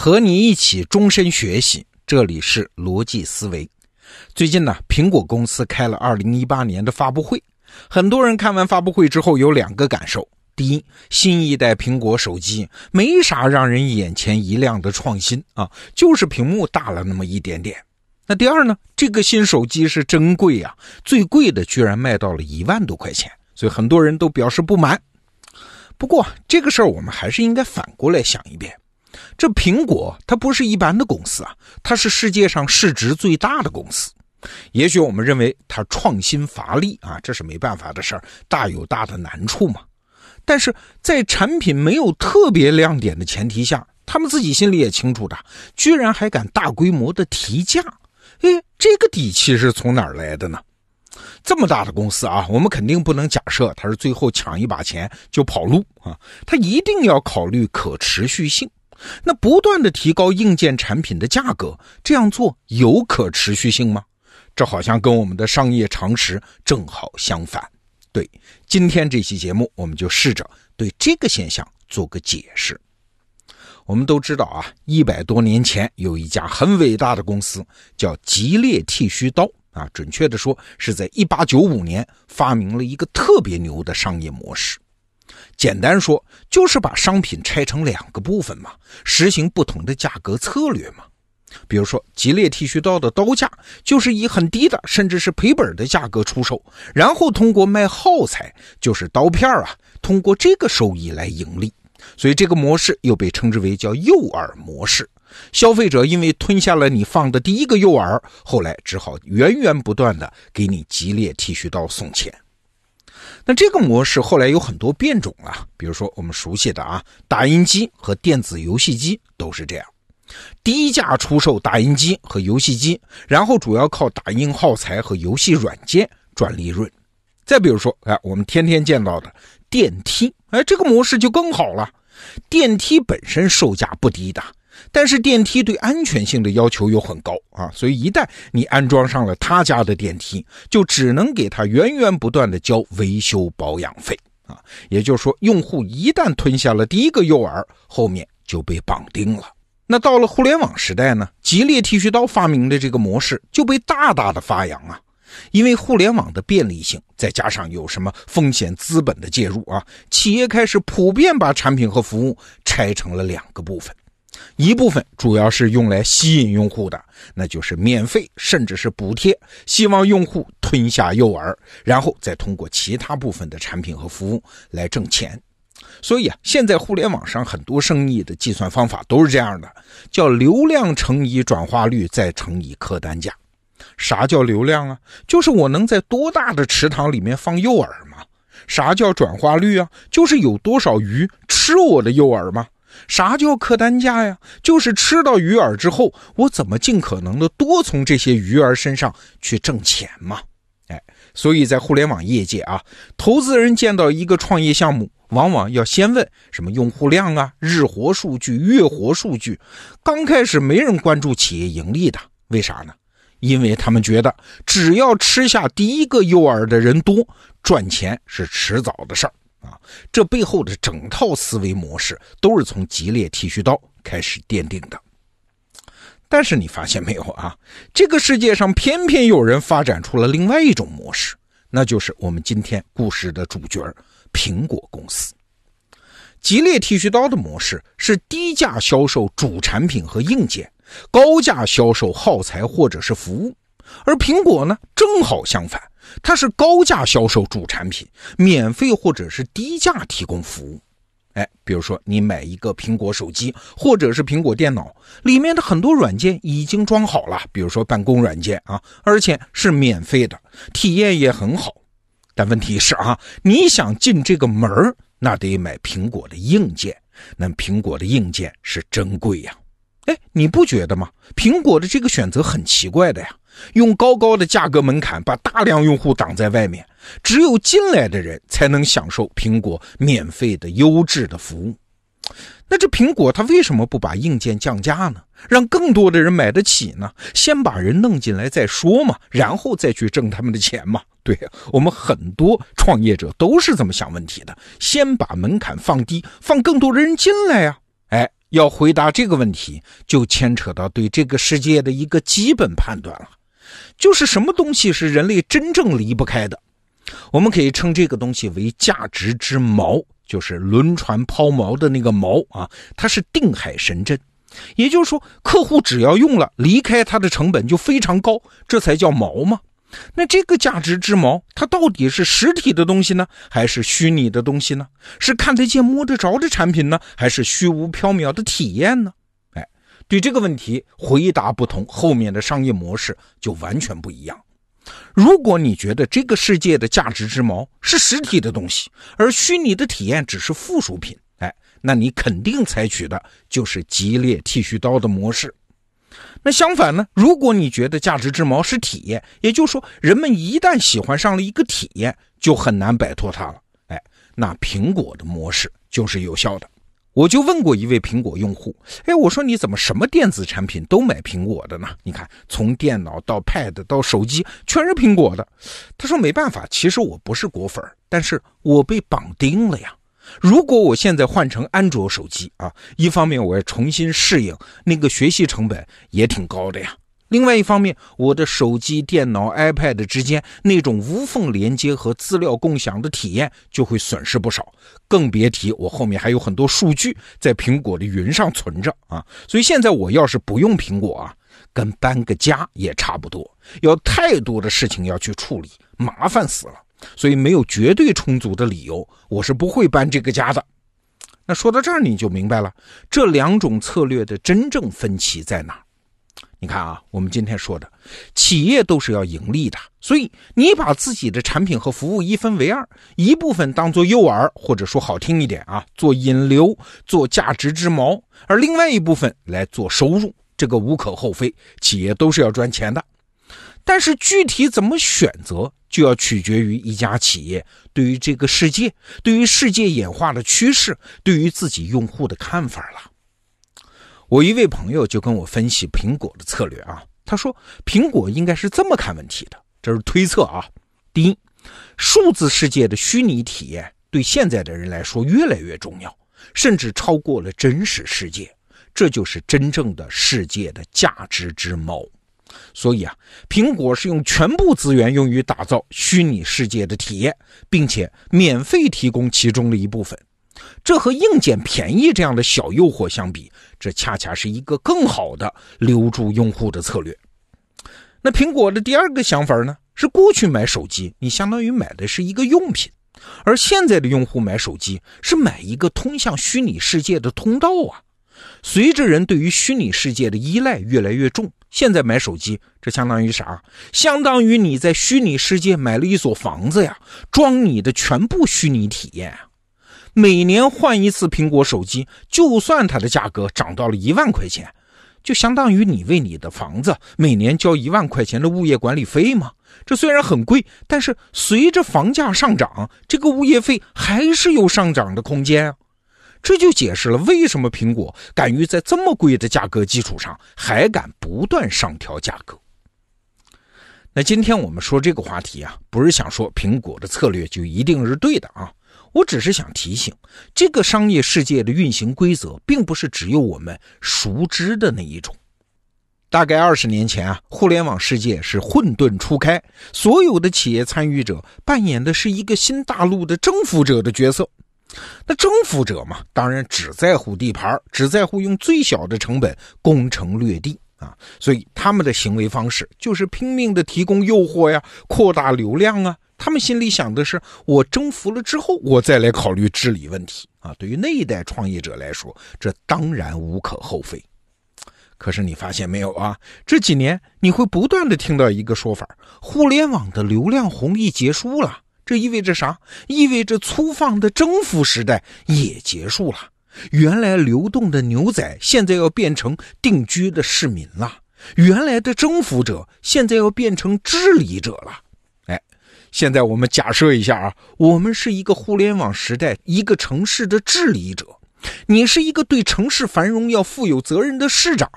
和你一起终身学习，这里是逻辑思维。最近呢，苹果公司开了二零一八年的发布会，很多人看完发布会之后有两个感受：第一，新一代苹果手机没啥让人眼前一亮的创新啊，就是屏幕大了那么一点点；那第二呢，这个新手机是真贵呀，最贵的居然卖到了一万多块钱，所以很多人都表示不满。不过这个事儿我们还是应该反过来想一遍。这苹果它不是一般的公司啊，它是世界上市值最大的公司。也许我们认为它创新乏力啊，这是没办法的事儿，大有大的难处嘛。但是在产品没有特别亮点的前提下，他们自己心里也清楚的，居然还敢大规模的提价，哎，这个底气是从哪儿来的呢？这么大的公司啊，我们肯定不能假设它是最后抢一把钱就跑路啊，它一定要考虑可持续性。那不断的提高硬件产品的价格，这样做有可持续性吗？这好像跟我们的商业常识正好相反。对，今天这期节目，我们就试着对这个现象做个解释。我们都知道啊，一百多年前有一家很伟大的公司叫吉列剃须刀啊，准确的说是在一八九五年发明了一个特别牛的商业模式。简单说，就是把商品拆成两个部分嘛，实行不同的价格策略嘛。比如说，吉列剃须刀的刀价就是以很低的，甚至是赔本的价格出售，然后通过卖耗材，就是刀片啊，通过这个收益来盈利。所以这个模式又被称之为叫诱饵模式。消费者因为吞下了你放的第一个诱饵，后来只好源源不断的给你吉列剃须刀送钱。那这个模式后来有很多变种啊，比如说我们熟悉的啊，打印机和电子游戏机都是这样，低价出售打印机和游戏机，然后主要靠打印耗材和游戏软件赚利润。再比如说，哎，我们天天见到的电梯，哎，这个模式就更好了，电梯本身售价不低的。但是电梯对安全性的要求又很高啊，所以一旦你安装上了他家的电梯，就只能给他源源不断的交维修保养费啊。也就是说，用户一旦吞下了第一个诱饵，后面就被绑定了。那到了互联网时代呢，吉列剃须刀发明的这个模式就被大大的发扬啊。因为互联网的便利性，再加上有什么风险资本的介入啊，企业开始普遍把产品和服务拆成了两个部分。一部分主要是用来吸引用户的，那就是免费甚至是补贴，希望用户吞下诱饵，然后再通过其他部分的产品和服务来挣钱。所以啊，现在互联网上很多生意的计算方法都是这样的，叫流量乘以转化率再乘以客单价。啥叫流量啊？就是我能在多大的池塘里面放诱饵吗？啥叫转化率啊？就是有多少鱼吃我的诱饵吗？啥叫客单价呀？就是吃到鱼饵之后，我怎么尽可能的多从这些鱼儿身上去挣钱嘛？哎，所以在互联网业界啊，投资人见到一个创业项目，往往要先问什么用户量啊、日活数据、月活数据。刚开始没人关注企业盈利的，为啥呢？因为他们觉得只要吃下第一个诱饵的人多，赚钱是迟早的事儿。啊，这背后的整套思维模式都是从吉列剃须刀开始奠定的。但是你发现没有啊？这个世界上偏偏有人发展出了另外一种模式，那就是我们今天故事的主角——苹果公司。吉列剃须刀的模式是低价销售主产品和硬件，高价销售耗材或者是服务，而苹果呢，正好相反。它是高价销售主产品，免费或者是低价提供服务。哎，比如说你买一个苹果手机或者是苹果电脑，里面的很多软件已经装好了，比如说办公软件啊，而且是免费的，体验也很好。但问题是啊，你想进这个门儿，那得买苹果的硬件，那苹果的硬件是真贵呀。哎，你不觉得吗？苹果的这个选择很奇怪的呀。用高高的价格门槛把大量用户挡在外面，只有进来的人才能享受苹果免费的优质的服务。那这苹果它为什么不把硬件降价呢？让更多的人买得起呢？先把人弄进来再说嘛，然后再去挣他们的钱嘛。对我们很多创业者都是这么想问题的：先把门槛放低，放更多的人进来呀。哎，要回答这个问题，就牵扯到对这个世界的一个基本判断了，就是什么东西是人类真正离不开的。我们可以称这个东西为价值之锚，就是轮船抛锚的那个锚啊，它是定海神针。也就是说，客户只要用了，离开它的成本就非常高，这才叫锚嘛。那这个价值之锚，它到底是实体的东西呢，还是虚拟的东西呢？是看得见摸得着的产品呢，还是虚无缥缈的体验呢？对这个问题回答不同，后面的商业模式就完全不一样。如果你觉得这个世界的价值之锚是实体的东西，而虚拟的体验只是附属品，哎，那你肯定采取的就是吉列剃须刀的模式。那相反呢？如果你觉得价值之锚是体验，也就是说，人们一旦喜欢上了一个体验，就很难摆脱它了。哎，那苹果的模式就是有效的。我就问过一位苹果用户，哎，我说你怎么什么电子产品都买苹果的呢？你看，从电脑到 Pad 到手机，全是苹果的。他说没办法，其实我不是果粉，但是我被绑定了呀。如果我现在换成安卓手机啊，一方面我要重新适应，那个学习成本也挺高的呀。另外一方面，我的手机、电脑、iPad 之间那种无缝连接和资料共享的体验就会损失不少，更别提我后面还有很多数据在苹果的云上存着啊。所以现在我要是不用苹果啊，跟搬个家也差不多，要太多的事情要去处理，麻烦死了。所以没有绝对充足的理由，我是不会搬这个家的。那说到这儿，你就明白了这两种策略的真正分歧在哪儿。你看啊，我们今天说的企业都是要盈利的，所以你把自己的产品和服务一分为二，一部分当做诱饵，或者说好听一点啊，做引流，做价值之锚，而另外一部分来做收入，这个无可厚非，企业都是要赚钱的。但是具体怎么选择，就要取决于一家企业对于这个世界、对于世界演化的趋势、对于自己用户的看法了。我一位朋友就跟我分析苹果的策略啊，他说苹果应该是这么看问题的，这是推测啊。第一，数字世界的虚拟体验对现在的人来说越来越重要，甚至超过了真实世界，这就是真正的世界的价值之锚。所以啊，苹果是用全部资源用于打造虚拟世界的体验，并且免费提供其中的一部分。这和硬件便宜这样的小诱惑相比，这恰恰是一个更好的留住用户的策略。那苹果的第二个想法呢？是过去买手机，你相当于买的是一个用品，而现在的用户买手机是买一个通向虚拟世界的通道啊。随着人对于虚拟世界的依赖越来越重，现在买手机，这相当于啥？相当于你在虚拟世界买了一所房子呀，装你的全部虚拟体验。每年换一次苹果手机，就算它的价格涨到了一万块钱，就相当于你为你的房子每年交一万块钱的物业管理费吗？这虽然很贵，但是随着房价上涨，这个物业费还是有上涨的空间啊。这就解释了为什么苹果敢于在这么贵的价格基础上还敢不断上调价格。那今天我们说这个话题啊，不是想说苹果的策略就一定是对的啊，我只是想提醒，这个商业世界的运行规则并不是只有我们熟知的那一种。大概二十年前啊，互联网世界是混沌初开，所有的企业参与者扮演的是一个新大陆的征服者的角色。那征服者嘛，当然只在乎地盘，只在乎用最小的成本攻城略地啊，所以他们的行为方式就是拼命的提供诱惑呀，扩大流量啊。他们心里想的是，我征服了之后，我再来考虑治理问题啊。对于那一代创业者来说，这当然无可厚非。可是你发现没有啊？这几年你会不断的听到一个说法：互联网的流量红利结束了。这意味着啥？意味着粗放的征服时代也结束了。原来流动的牛仔，现在要变成定居的市民了。原来的征服者，现在要变成治理者了。现在我们假设一下啊，我们是一个互联网时代一个城市的治理者，你是一个对城市繁荣要负有责任的市长，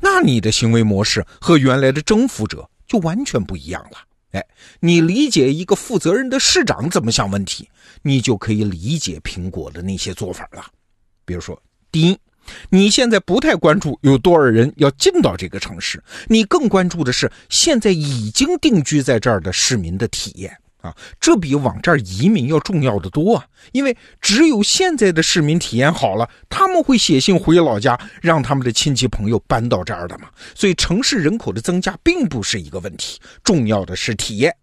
那你的行为模式和原来的征服者就完全不一样了。哎，你理解一个负责任的市长怎么想问题，你就可以理解苹果的那些做法了。比如说，第一，你现在不太关注有多少人要进到这个城市，你更关注的是现在已经定居在这儿的市民的体验啊，这比往这儿移民要重要的多啊！因为只有现在的市民体验好了，他们会写信回老家，让他们的亲戚朋友搬到这儿的嘛。所以城市人口的增加并不是一个问题，重要的是体验。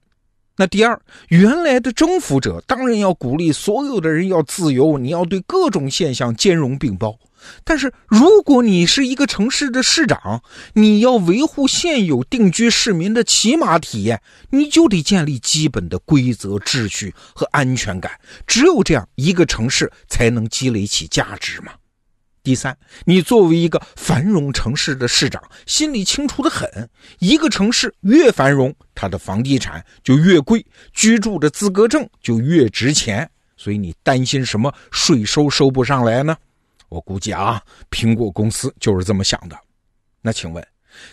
那第二，原来的征服者当然要鼓励所有的人要自由，你要对各种现象兼容并包。但是，如果你是一个城市的市长，你要维护现有定居市民的起码体验，你就得建立基本的规则、秩序和安全感。只有这样，一个城市才能积累起价值嘛。第三，你作为一个繁荣城市的市长，心里清楚的很：一个城市越繁荣，它的房地产就越贵，居住的资格证就越值钱。所以，你担心什么税收收不上来呢？我估计啊，苹果公司就是这么想的。那请问，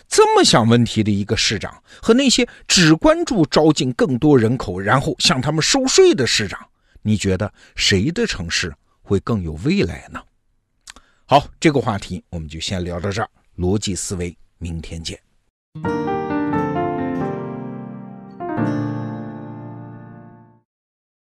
这么想问题的一个市长，和那些只关注招进更多人口，然后向他们收税的市长，你觉得谁的城市会更有未来呢？好，这个话题我们就先聊到这儿。逻辑思维，明天见。